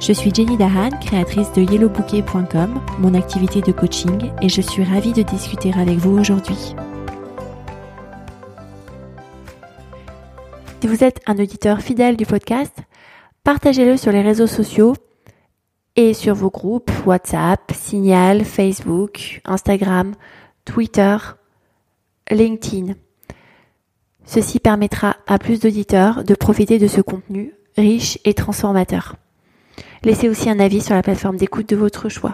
Je suis Jenny Dahan, créatrice de yellowbouquet.com, mon activité de coaching, et je suis ravie de discuter avec vous aujourd'hui. Si vous êtes un auditeur fidèle du podcast, partagez-le sur les réseaux sociaux et sur vos groupes WhatsApp, Signal, Facebook, Instagram, Twitter, LinkedIn. Ceci permettra à plus d'auditeurs de profiter de ce contenu riche et transformateur. Laissez aussi un avis sur la plateforme d'écoute de votre choix.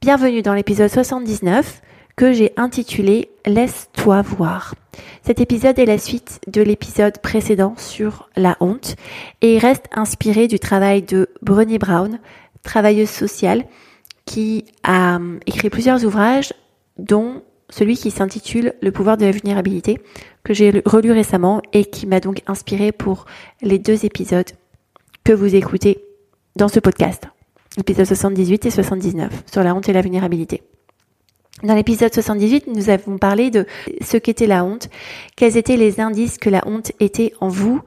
Bienvenue dans l'épisode 79 que j'ai intitulé Laisse-toi voir. Cet épisode est la suite de l'épisode précédent sur la honte et reste inspiré du travail de Brené Brown, travailleuse sociale, qui a hum, écrit plusieurs ouvrages, dont celui qui s'intitule Le pouvoir de la vulnérabilité, que j'ai relu récemment et qui m'a donc inspiré pour les deux épisodes que vous écoutez dans ce podcast, épisode 78 et 79, sur la honte et la vulnérabilité. Dans l'épisode 78, nous avons parlé de ce qu'était la honte, quels étaient les indices que la honte était en vous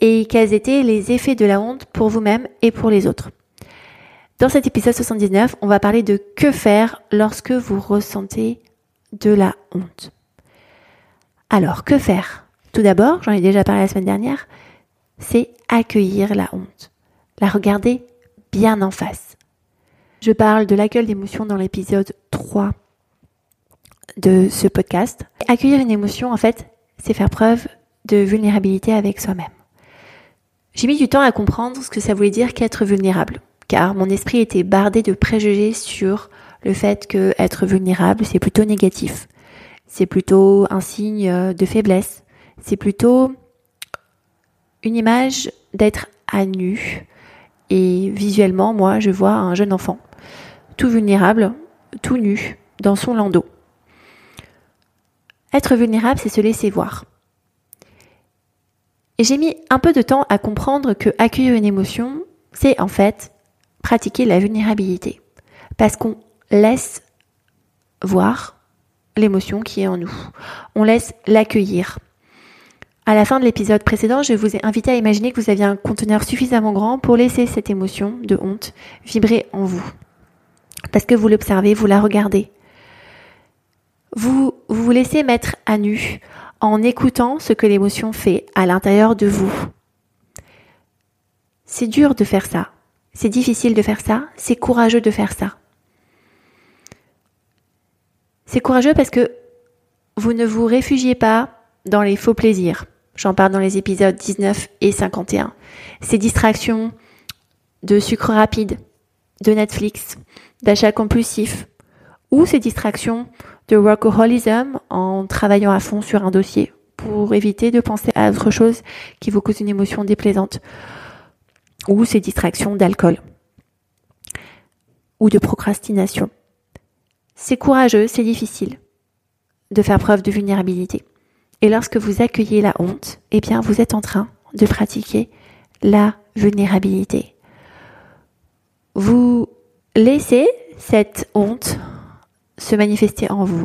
et quels étaient les effets de la honte pour vous-même et pour les autres. Dans cet épisode 79, on va parler de que faire lorsque vous ressentez de la honte. Alors, que faire? Tout d'abord, j'en ai déjà parlé la semaine dernière, c'est accueillir la honte. La regarder bien en face. Je parle de l'accueil d'émotion dans l'épisode 3 de ce podcast. Accueillir une émotion, en fait, c'est faire preuve de vulnérabilité avec soi-même. J'ai mis du temps à comprendre ce que ça voulait dire qu'être vulnérable, car mon esprit était bardé de préjugés sur le fait que être vulnérable, c'est plutôt négatif. C'est plutôt un signe de faiblesse. C'est plutôt une image d'être à nu, et visuellement, moi, je vois un jeune enfant, tout vulnérable, tout nu, dans son landau. Être vulnérable, c'est se laisser voir. J'ai mis un peu de temps à comprendre que accueillir une émotion, c'est en fait pratiquer la vulnérabilité. Parce qu'on laisse voir l'émotion qui est en nous. On laisse l'accueillir. À la fin de l'épisode précédent, je vous ai invité à imaginer que vous aviez un conteneur suffisamment grand pour laisser cette émotion de honte vibrer en vous. Parce que vous l'observez, vous la regardez. Vous, vous vous laissez mettre à nu en écoutant ce que l'émotion fait à l'intérieur de vous. C'est dur de faire ça. C'est difficile de faire ça. C'est courageux de faire ça. C'est courageux parce que vous ne vous réfugiez pas dans les faux plaisirs. J'en parle dans les épisodes 19 et 51. Ces distractions de sucre rapide, de Netflix, d'achat compulsif, ou ces distractions de workaholism en travaillant à fond sur un dossier pour éviter de penser à autre chose qui vous cause une émotion déplaisante, ou ces distractions d'alcool ou de procrastination. C'est courageux, c'est difficile de faire preuve de vulnérabilité. Et lorsque vous accueillez la honte, eh bien, vous êtes en train de pratiquer la vulnérabilité. Vous laissez cette honte se manifester en vous.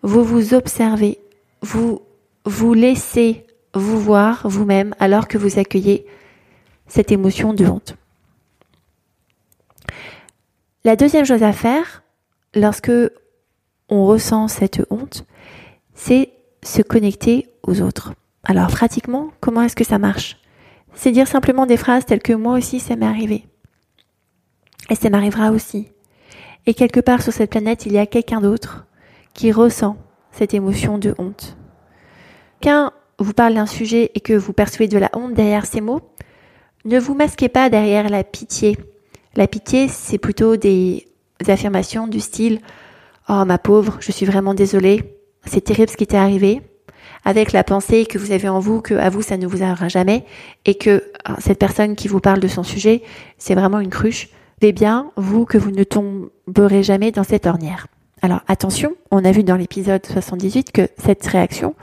Vous vous observez. Vous vous laissez vous voir vous-même alors que vous accueillez cette émotion de honte. La deuxième chose à faire lorsque on ressent cette honte, c'est se connecter aux autres. Alors pratiquement, comment est-ce que ça marche? C'est dire simplement des phrases telles que moi aussi ça m'est arrivé. Et ça m'arrivera aussi. Et quelque part sur cette planète, il y a quelqu'un d'autre qui ressent cette émotion de honte. Quand vous parle d'un sujet et que vous percevez de la honte derrière ces mots, ne vous masquez pas derrière la pitié. La pitié, c'est plutôt des affirmations du style Oh ma pauvre, je suis vraiment désolée, c'est terrible ce qui t'est arrivé, avec la pensée que vous avez en vous que à vous ça ne vous arrivera jamais et que euh, cette personne qui vous parle de son sujet, c'est vraiment une cruche bien, vous, que vous ne tomberez jamais dans cette ornière. Alors attention, on a vu dans l'épisode 78 que cette réaction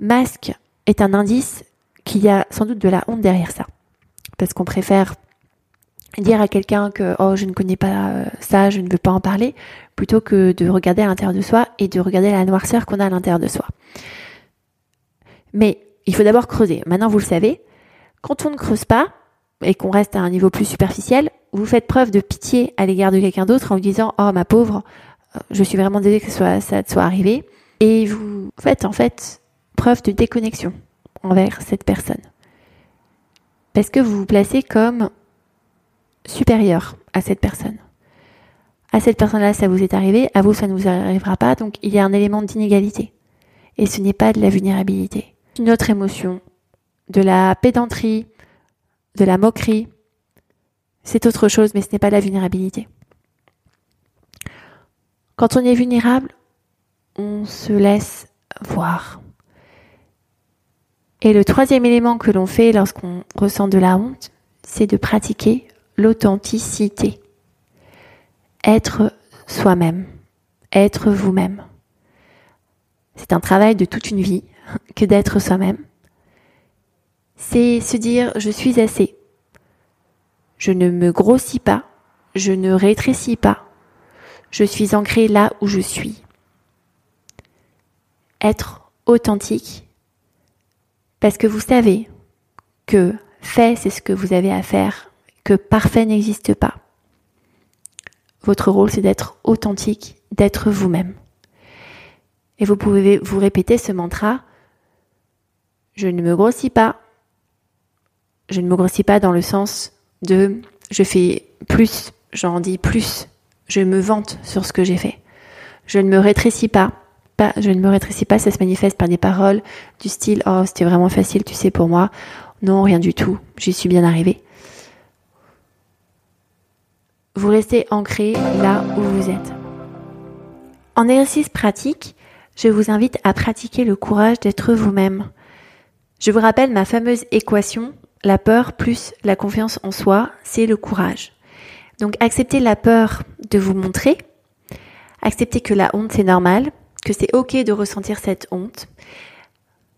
masque est un indice qu'il y a sans doute de la honte derrière ça. Parce qu'on préfère dire à quelqu'un que oh je ne connais pas euh, ça, je ne veux pas en parler, plutôt que de regarder à l'intérieur de soi et de regarder la noirceur qu'on a à l'intérieur de soi. Mais il faut d'abord creuser. Maintenant vous le savez, quand on ne creuse pas et qu'on reste à un niveau plus superficiel, vous faites preuve de pitié à l'égard de quelqu'un d'autre en vous disant oh ma pauvre, euh, je suis vraiment désolée que ça soit arrivé et vous faites en fait preuve de déconnexion envers cette personne. Parce que vous vous placez comme supérieur à cette personne. À cette personne-là, ça vous est arrivé, à vous, ça ne vous arrivera pas, donc il y a un élément d'inégalité. Et ce n'est pas de la vulnérabilité. Une autre émotion, de la pédanterie, de la moquerie, c'est autre chose, mais ce n'est pas de la vulnérabilité. Quand on est vulnérable, on se laisse voir. Et le troisième élément que l'on fait lorsqu'on ressent de la honte, c'est de pratiquer l'authenticité. Être soi-même, être vous-même. C'est un travail de toute une vie que d'être soi-même. C'est se dire je suis assez. Je ne me grossis pas, je ne rétrécis pas. Je suis ancré là où je suis. Être authentique parce que vous savez que fait, c'est ce que vous avez à faire que parfait n'existe pas. Votre rôle, c'est d'être authentique, d'être vous-même. Et vous pouvez vous répéter ce mantra, je ne me grossis pas. Je ne me grossis pas dans le sens de je fais plus, j'en dis plus, je me vante sur ce que j'ai fait. Je ne me rétrécis pas. Je ne me rétrécis pas, ça se manifeste par des paroles du style Oh, c'était vraiment facile, tu sais, pour moi. Non, rien du tout, j'y suis bien arrivé vous restez ancré là où vous êtes. En exercice pratique, je vous invite à pratiquer le courage d'être vous-même. Je vous rappelle ma fameuse équation, la peur plus la confiance en soi, c'est le courage. Donc acceptez la peur de vous montrer, acceptez que la honte c'est normal, que c'est ok de ressentir cette honte,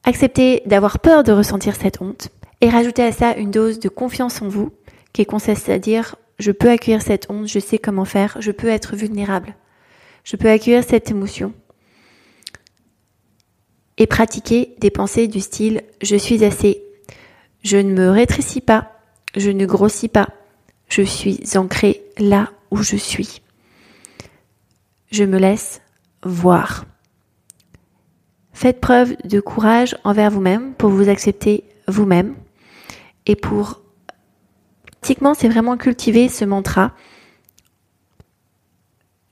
acceptez d'avoir peur de ressentir cette honte, et rajoutez à ça une dose de confiance en vous, qui consiste à dire je peux accueillir cette honte, je sais comment faire, je peux être vulnérable. Je peux accueillir cette émotion. Et pratiquer des pensées du style je suis assez, je ne me rétrécis pas, je ne grossis pas, je suis ancré là où je suis. Je me laisse voir. Faites preuve de courage envers vous-même pour vous accepter vous-même et pour c'est vraiment cultiver ce mantra.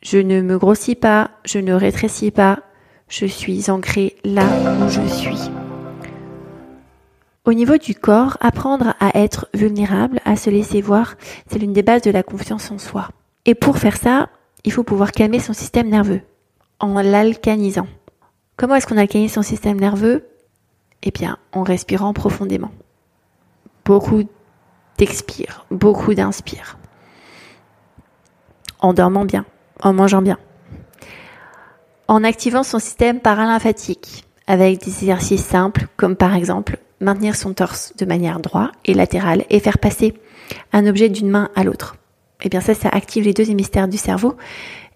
Je ne me grossis pas, je ne rétrécis pas, je suis ancré là où je suis. Au niveau du corps, apprendre à être vulnérable, à se laisser voir, c'est l'une des bases de la confiance en soi. Et pour faire ça, il faut pouvoir calmer son système nerveux en l'alcanisant. Comment est-ce qu'on alcanise son système nerveux? Eh bien, en respirant profondément. Beaucoup d'expire, beaucoup d'inspire. En dormant bien, en mangeant bien. En activant son système paralymphatique avec des exercices simples comme par exemple maintenir son torse de manière droite et latérale et faire passer un objet d'une main à l'autre. Et eh bien ça, ça active les deux hémisphères du cerveau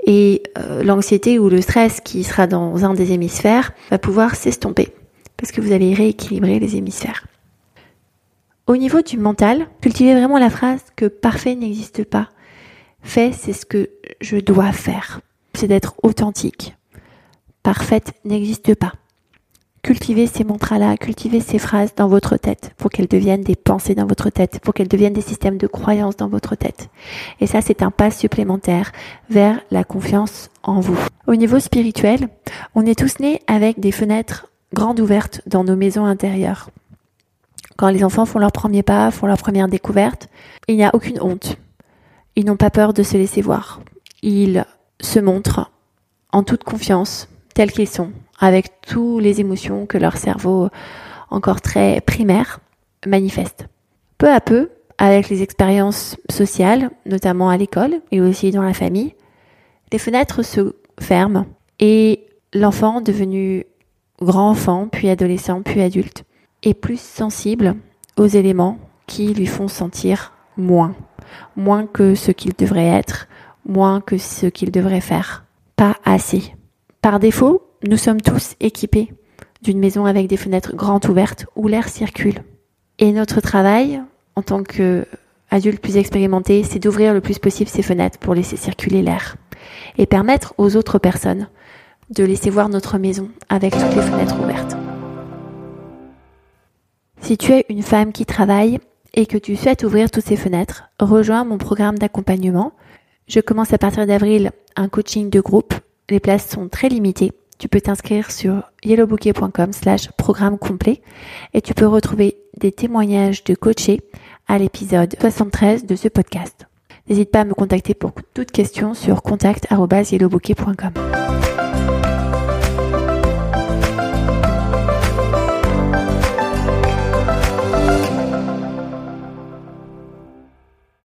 et euh, l'anxiété ou le stress qui sera dans un des hémisphères va pouvoir s'estomper parce que vous allez rééquilibrer les hémisphères. Au niveau du mental, cultivez vraiment la phrase que parfait n'existe pas. Fait, c'est ce que je dois faire. C'est d'être authentique. Parfaite n'existe pas. Cultivez ces mantras-là, cultivez ces phrases dans votre tête pour qu'elles deviennent des pensées dans votre tête, pour qu'elles deviennent des systèmes de croyances dans votre tête. Et ça, c'est un pas supplémentaire vers la confiance en vous. Au niveau spirituel, on est tous nés avec des fenêtres grandes ouvertes dans nos maisons intérieures. Quand les enfants font leur premier pas, font leur première découverte, il n'y a aucune honte. Ils n'ont pas peur de se laisser voir. Ils se montrent en toute confiance, tels qu'ils sont, avec toutes les émotions que leur cerveau, encore très primaire, manifeste. Peu à peu, avec les expériences sociales, notamment à l'école et aussi dans la famille, les fenêtres se ferment et l'enfant devenu grand enfant, puis adolescent, puis adulte, plus sensible aux éléments qui lui font sentir moins, moins que ce qu'il devrait être, moins que ce qu'il devrait faire, pas assez. Par défaut, nous sommes tous équipés d'une maison avec des fenêtres grandes ouvertes où l'air circule. Et notre travail, en tant qu'adulte plus expérimenté, c'est d'ouvrir le plus possible ces fenêtres pour laisser circuler l'air et permettre aux autres personnes de laisser voir notre maison avec toutes les fenêtres ouvertes. Si tu es une femme qui travaille et que tu souhaites ouvrir toutes ces fenêtres, rejoins mon programme d'accompagnement. Je commence à partir d'avril un coaching de groupe. Les places sont très limitées. Tu peux t'inscrire sur yellowbouquet.com slash programme complet et tu peux retrouver des témoignages de coachés à l'épisode 73 de ce podcast. N'hésite pas à me contacter pour toute question sur contact.yellowbouquet.com.